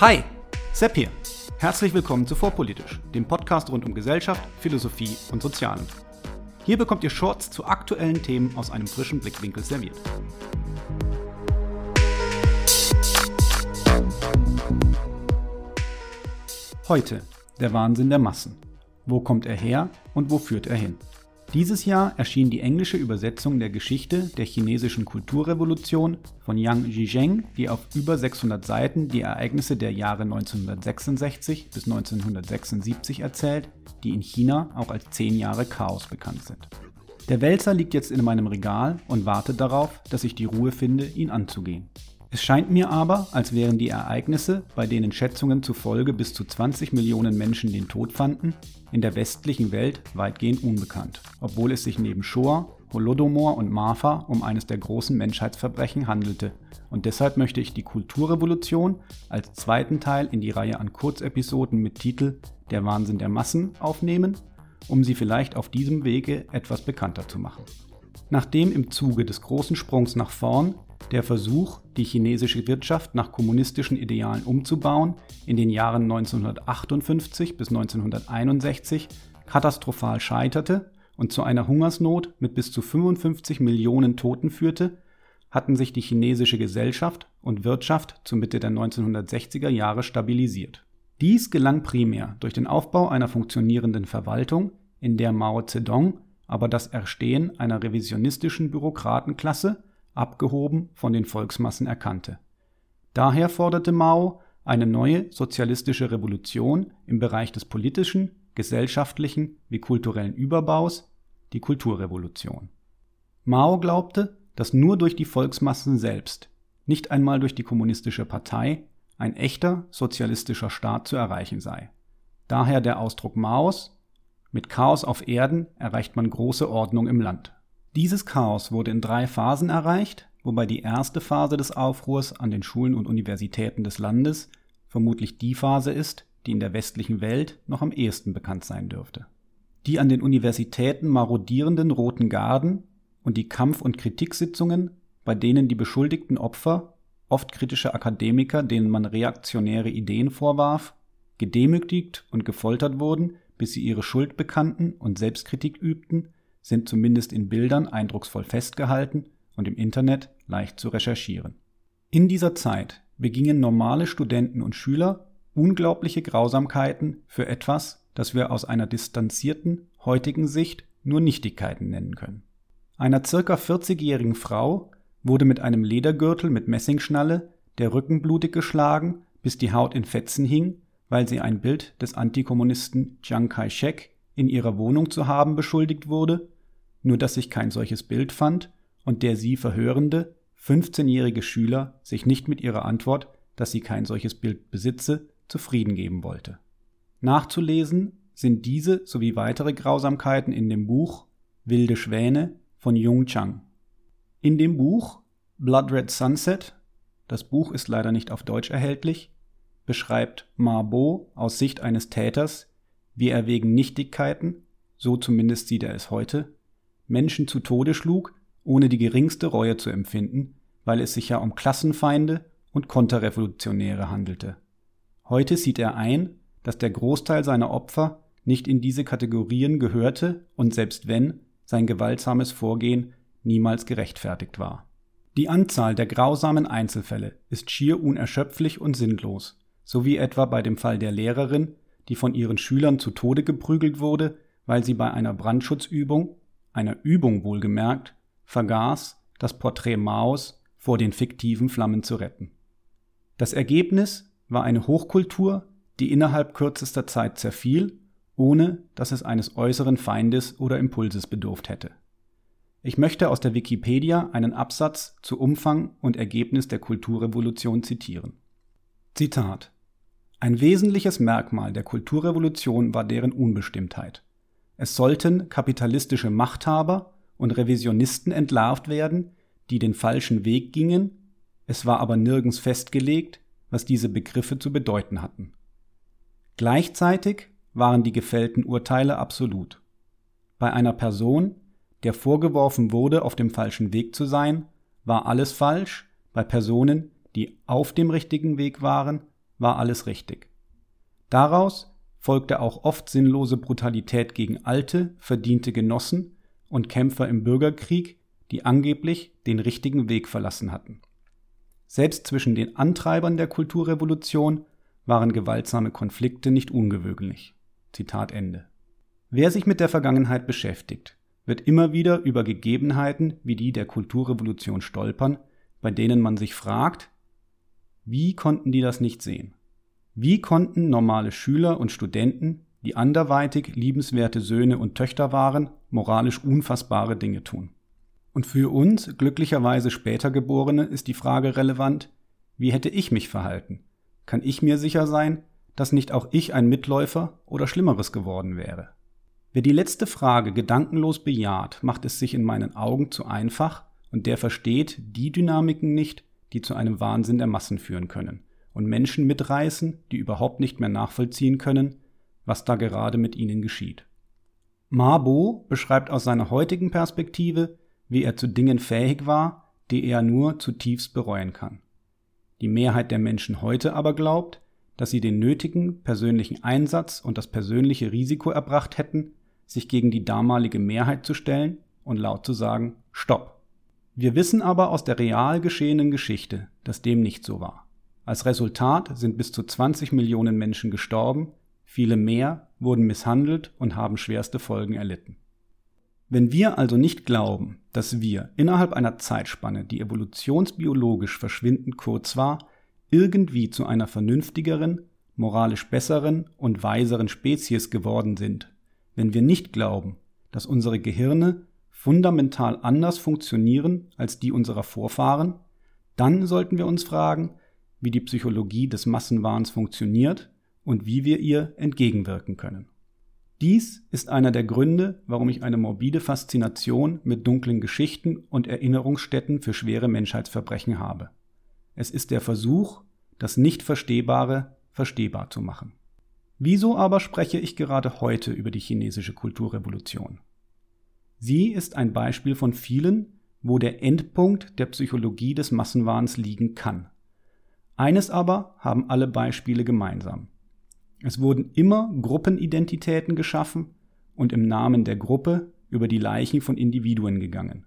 Hi, Sepp hier. Herzlich willkommen zu Vorpolitisch, dem Podcast rund um Gesellschaft, Philosophie und Sozialen. Hier bekommt ihr Shorts zu aktuellen Themen aus einem frischen Blickwinkel serviert. Heute der Wahnsinn der Massen. Wo kommt er her und wo führt er hin? Dieses Jahr erschien die englische Übersetzung der Geschichte der chinesischen Kulturrevolution von Yang Zhizheng, die auf über 600 Seiten die Ereignisse der Jahre 1966 bis 1976 erzählt, die in China auch als 10 Jahre Chaos bekannt sind. Der Wälzer liegt jetzt in meinem Regal und wartet darauf, dass ich die Ruhe finde, ihn anzugehen. Es scheint mir aber, als wären die Ereignisse, bei denen Schätzungen zufolge bis zu 20 Millionen Menschen den Tod fanden, in der westlichen Welt weitgehend unbekannt, obwohl es sich neben Shoah, Holodomor und Marfa um eines der großen Menschheitsverbrechen handelte. Und deshalb möchte ich die Kulturrevolution als zweiten Teil in die Reihe an Kurzepisoden mit Titel Der Wahnsinn der Massen aufnehmen, um sie vielleicht auf diesem Wege etwas bekannter zu machen. Nachdem im Zuge des großen Sprungs nach vorn der Versuch, die chinesische Wirtschaft nach kommunistischen Idealen umzubauen, in den Jahren 1958 bis 1961 katastrophal scheiterte und zu einer Hungersnot mit bis zu 55 Millionen Toten führte, hatten sich die chinesische Gesellschaft und Wirtschaft zur Mitte der 1960er Jahre stabilisiert. Dies gelang primär durch den Aufbau einer funktionierenden Verwaltung, in der Mao Zedong aber das Erstehen einer revisionistischen Bürokratenklasse abgehoben von den Volksmassen erkannte. Daher forderte Mao eine neue sozialistische Revolution im Bereich des politischen, gesellschaftlichen wie kulturellen Überbaus, die Kulturrevolution. Mao glaubte, dass nur durch die Volksmassen selbst, nicht einmal durch die kommunistische Partei, ein echter sozialistischer Staat zu erreichen sei. Daher der Ausdruck Maos, mit Chaos auf Erden erreicht man große Ordnung im Land. Dieses Chaos wurde in drei Phasen erreicht, wobei die erste Phase des Aufruhrs an den Schulen und Universitäten des Landes vermutlich die Phase ist, die in der westlichen Welt noch am ehesten bekannt sein dürfte. Die an den Universitäten marodierenden Roten Garden und die Kampf- und Kritiksitzungen, bei denen die beschuldigten Opfer, oft kritische Akademiker, denen man reaktionäre Ideen vorwarf, gedemütigt und gefoltert wurden, bis sie ihre Schuld bekannten und Selbstkritik übten, sind zumindest in Bildern eindrucksvoll festgehalten und im Internet leicht zu recherchieren. In dieser Zeit begingen normale Studenten und Schüler unglaubliche Grausamkeiten für etwas, das wir aus einer distanzierten heutigen Sicht nur Nichtigkeiten nennen können. Einer circa 40-jährigen Frau wurde mit einem Ledergürtel mit Messingschnalle der Rücken blutig geschlagen, bis die Haut in Fetzen hing, weil sie ein Bild des Antikommunisten Chiang Kai-shek in ihrer Wohnung zu haben beschuldigt wurde, nur dass sich kein solches Bild fand und der sie verhörende 15-jährige Schüler sich nicht mit ihrer Antwort, dass sie kein solches Bild besitze, zufrieden geben wollte. Nachzulesen sind diese sowie weitere Grausamkeiten in dem Buch Wilde Schwäne von Jung Chang. In dem Buch Blood Red Sunset, das Buch ist leider nicht auf Deutsch erhältlich, beschreibt Marbo aus Sicht eines Täters wie er wegen Nichtigkeiten, so zumindest sieht er es heute, Menschen zu Tode schlug, ohne die geringste Reue zu empfinden, weil es sich ja um Klassenfeinde und Konterrevolutionäre handelte. Heute sieht er ein, dass der Großteil seiner Opfer nicht in diese Kategorien gehörte und selbst wenn, sein gewaltsames Vorgehen niemals gerechtfertigt war. Die Anzahl der grausamen Einzelfälle ist schier unerschöpflich und sinnlos, so wie etwa bei dem Fall der Lehrerin, die von ihren Schülern zu Tode geprügelt wurde, weil sie bei einer Brandschutzübung, einer Übung wohlgemerkt, vergaß, das Porträt Maos vor den fiktiven Flammen zu retten. Das Ergebnis war eine Hochkultur, die innerhalb kürzester Zeit zerfiel, ohne dass es eines äußeren Feindes oder Impulses bedurft hätte. Ich möchte aus der Wikipedia einen Absatz zu Umfang und Ergebnis der Kulturrevolution zitieren. Zitat ein wesentliches Merkmal der Kulturrevolution war deren Unbestimmtheit. Es sollten kapitalistische Machthaber und Revisionisten entlarvt werden, die den falschen Weg gingen, es war aber nirgends festgelegt, was diese Begriffe zu bedeuten hatten. Gleichzeitig waren die gefällten Urteile absolut. Bei einer Person, der vorgeworfen wurde, auf dem falschen Weg zu sein, war alles falsch, bei Personen, die auf dem richtigen Weg waren, war alles richtig. Daraus folgte auch oft sinnlose Brutalität gegen alte, verdiente Genossen und Kämpfer im Bürgerkrieg, die angeblich den richtigen Weg verlassen hatten. Selbst zwischen den Antreibern der Kulturrevolution waren gewaltsame Konflikte nicht ungewöhnlich. Zitat Ende. Wer sich mit der Vergangenheit beschäftigt, wird immer wieder über Gegebenheiten wie die der Kulturrevolution stolpern, bei denen man sich fragt, wie konnten die das nicht sehen? Wie konnten normale Schüler und Studenten, die anderweitig liebenswerte Söhne und Töchter waren, moralisch unfassbare Dinge tun? Und für uns, glücklicherweise später Geborene, ist die Frage relevant, wie hätte ich mich verhalten? Kann ich mir sicher sein, dass nicht auch ich ein Mitläufer oder Schlimmeres geworden wäre? Wer die letzte Frage gedankenlos bejaht, macht es sich in meinen Augen zu einfach und der versteht die Dynamiken nicht, die zu einem Wahnsinn der Massen führen können und Menschen mitreißen, die überhaupt nicht mehr nachvollziehen können, was da gerade mit ihnen geschieht. Mabo beschreibt aus seiner heutigen Perspektive, wie er zu Dingen fähig war, die er nur zutiefst bereuen kann. Die Mehrheit der Menschen heute aber glaubt, dass sie den nötigen persönlichen Einsatz und das persönliche Risiko erbracht hätten, sich gegen die damalige Mehrheit zu stellen und laut zu sagen Stopp. Wir wissen aber aus der real geschehenen Geschichte, dass dem nicht so war. Als Resultat sind bis zu 20 Millionen Menschen gestorben, viele mehr wurden misshandelt und haben schwerste Folgen erlitten. Wenn wir also nicht glauben, dass wir innerhalb einer Zeitspanne, die evolutionsbiologisch verschwindend kurz war, irgendwie zu einer vernünftigeren, moralisch besseren und weiseren Spezies geworden sind, wenn wir nicht glauben, dass unsere Gehirne fundamental anders funktionieren als die unserer Vorfahren, dann sollten wir uns fragen, wie die Psychologie des Massenwahns funktioniert und wie wir ihr entgegenwirken können. Dies ist einer der Gründe, warum ich eine morbide Faszination mit dunklen Geschichten und Erinnerungsstätten für schwere Menschheitsverbrechen habe. Es ist der Versuch, das Nicht-Verstehbare verstehbar zu machen. Wieso aber spreche ich gerade heute über die chinesische Kulturrevolution? Sie ist ein Beispiel von vielen, wo der Endpunkt der Psychologie des Massenwahns liegen kann. Eines aber haben alle Beispiele gemeinsam. Es wurden immer Gruppenidentitäten geschaffen und im Namen der Gruppe über die Leichen von Individuen gegangen.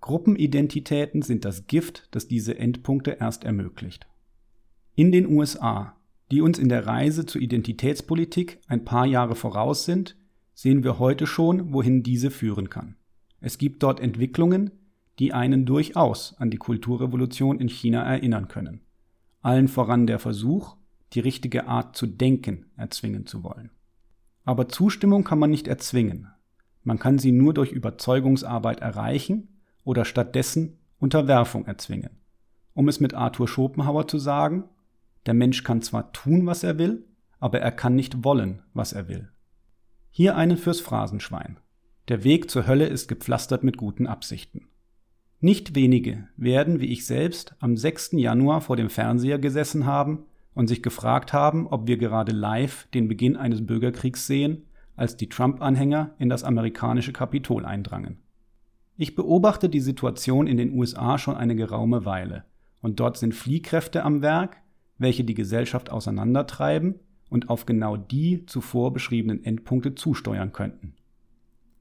Gruppenidentitäten sind das Gift, das diese Endpunkte erst ermöglicht. In den USA, die uns in der Reise zur Identitätspolitik ein paar Jahre voraus sind, sehen wir heute schon, wohin diese führen kann. Es gibt dort Entwicklungen, die einen durchaus an die Kulturrevolution in China erinnern können allen voran der Versuch, die richtige Art zu denken erzwingen zu wollen. Aber Zustimmung kann man nicht erzwingen. Man kann sie nur durch Überzeugungsarbeit erreichen oder stattdessen Unterwerfung erzwingen. Um es mit Arthur Schopenhauer zu sagen, der Mensch kann zwar tun, was er will, aber er kann nicht wollen, was er will. Hier einen fürs Phrasenschwein. Der Weg zur Hölle ist gepflastert mit guten Absichten. Nicht wenige werden, wie ich selbst, am 6. Januar vor dem Fernseher gesessen haben und sich gefragt haben, ob wir gerade live den Beginn eines Bürgerkriegs sehen, als die Trump-Anhänger in das amerikanische Kapitol eindrangen. Ich beobachte die Situation in den USA schon eine geraume Weile, und dort sind Fliehkräfte am Werk, welche die Gesellschaft auseinandertreiben und auf genau die zuvor beschriebenen Endpunkte zusteuern könnten.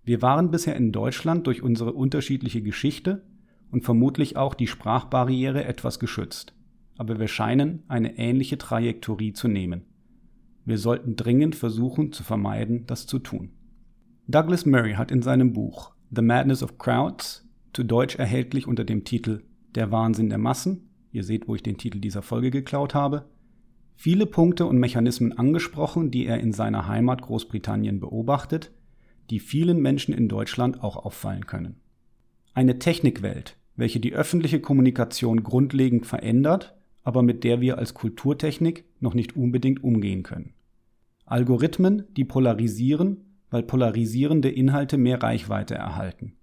Wir waren bisher in Deutschland durch unsere unterschiedliche Geschichte und vermutlich auch die Sprachbarriere etwas geschützt. Aber wir scheinen eine ähnliche Trajektorie zu nehmen. Wir sollten dringend versuchen zu vermeiden, das zu tun. Douglas Murray hat in seinem Buch The Madness of Crowds, zu Deutsch erhältlich unter dem Titel Der Wahnsinn der Massen, ihr seht, wo ich den Titel dieser Folge geklaut habe, viele Punkte und Mechanismen angesprochen, die er in seiner Heimat Großbritannien beobachtet, die vielen Menschen in Deutschland auch auffallen können. Eine Technikwelt, welche die öffentliche Kommunikation grundlegend verändert, aber mit der wir als Kulturtechnik noch nicht unbedingt umgehen können. Algorithmen, die polarisieren, weil polarisierende Inhalte mehr Reichweite erhalten.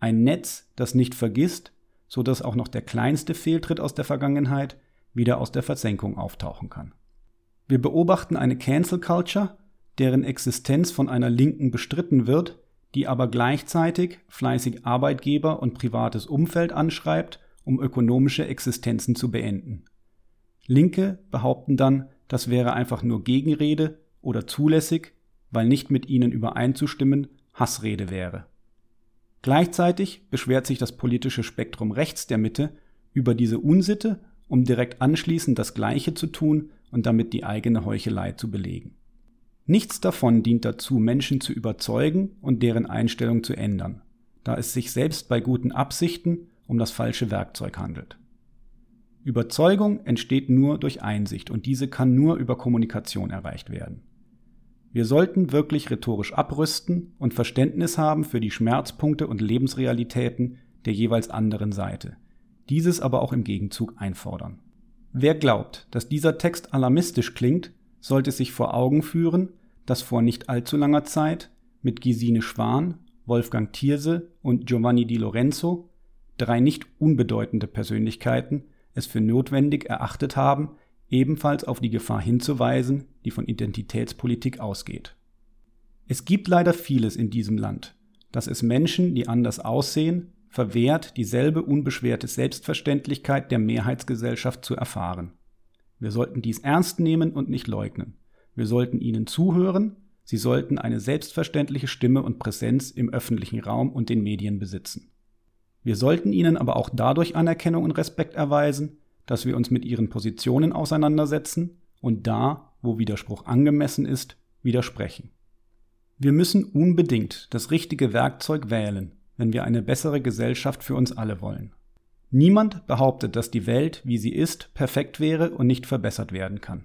Ein Netz, das nicht vergisst, so dass auch noch der kleinste Fehltritt aus der Vergangenheit wieder aus der Versenkung auftauchen kann. Wir beobachten eine Cancel Culture, deren Existenz von einer Linken bestritten wird, die aber gleichzeitig fleißig Arbeitgeber und privates Umfeld anschreibt, um ökonomische Existenzen zu beenden. Linke behaupten dann, das wäre einfach nur Gegenrede oder zulässig, weil nicht mit ihnen übereinzustimmen Hassrede wäre. Gleichzeitig beschwert sich das politische Spektrum rechts der Mitte über diese Unsitte, um direkt anschließend das Gleiche zu tun und damit die eigene Heuchelei zu belegen. Nichts davon dient dazu, Menschen zu überzeugen und deren Einstellung zu ändern, da es sich selbst bei guten Absichten um das falsche Werkzeug handelt. Überzeugung entsteht nur durch Einsicht und diese kann nur über Kommunikation erreicht werden. Wir sollten wirklich rhetorisch abrüsten und Verständnis haben für die Schmerzpunkte und Lebensrealitäten der jeweils anderen Seite, dieses aber auch im Gegenzug einfordern. Wer glaubt, dass dieser Text alarmistisch klingt, sollte sich vor Augen führen, dass vor nicht allzu langer Zeit mit Gesine Schwan, Wolfgang Thierse und Giovanni Di Lorenzo, drei nicht unbedeutende Persönlichkeiten, es für notwendig erachtet haben, ebenfalls auf die Gefahr hinzuweisen, die von Identitätspolitik ausgeht. Es gibt leider vieles in diesem Land, das es Menschen, die anders aussehen, verwehrt, dieselbe unbeschwerte Selbstverständlichkeit der Mehrheitsgesellschaft zu erfahren. Wir sollten dies ernst nehmen und nicht leugnen. Wir sollten ihnen zuhören, sie sollten eine selbstverständliche Stimme und Präsenz im öffentlichen Raum und den Medien besitzen. Wir sollten ihnen aber auch dadurch Anerkennung und Respekt erweisen, dass wir uns mit ihren Positionen auseinandersetzen und da, wo Widerspruch angemessen ist, widersprechen. Wir müssen unbedingt das richtige Werkzeug wählen, wenn wir eine bessere Gesellschaft für uns alle wollen. Niemand behauptet, dass die Welt, wie sie ist, perfekt wäre und nicht verbessert werden kann.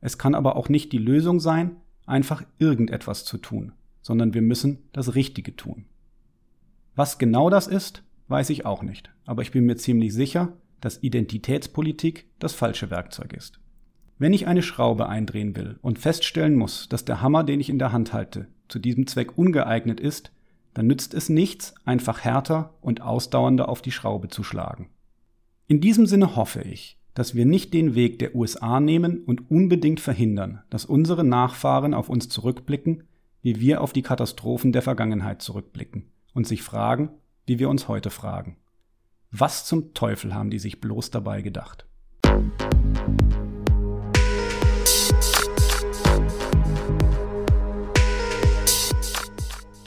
Es kann aber auch nicht die Lösung sein, einfach irgendetwas zu tun, sondern wir müssen das Richtige tun. Was genau das ist, weiß ich auch nicht, aber ich bin mir ziemlich sicher, dass Identitätspolitik das falsche Werkzeug ist. Wenn ich eine Schraube eindrehen will und feststellen muss, dass der Hammer, den ich in der Hand halte, zu diesem Zweck ungeeignet ist, dann nützt es nichts, einfach härter und ausdauernder auf die Schraube zu schlagen. In diesem Sinne hoffe ich, dass wir nicht den Weg der USA nehmen und unbedingt verhindern, dass unsere Nachfahren auf uns zurückblicken, wie wir auf die Katastrophen der Vergangenheit zurückblicken und sich fragen, wie wir uns heute fragen. Was zum Teufel haben die sich bloß dabei gedacht?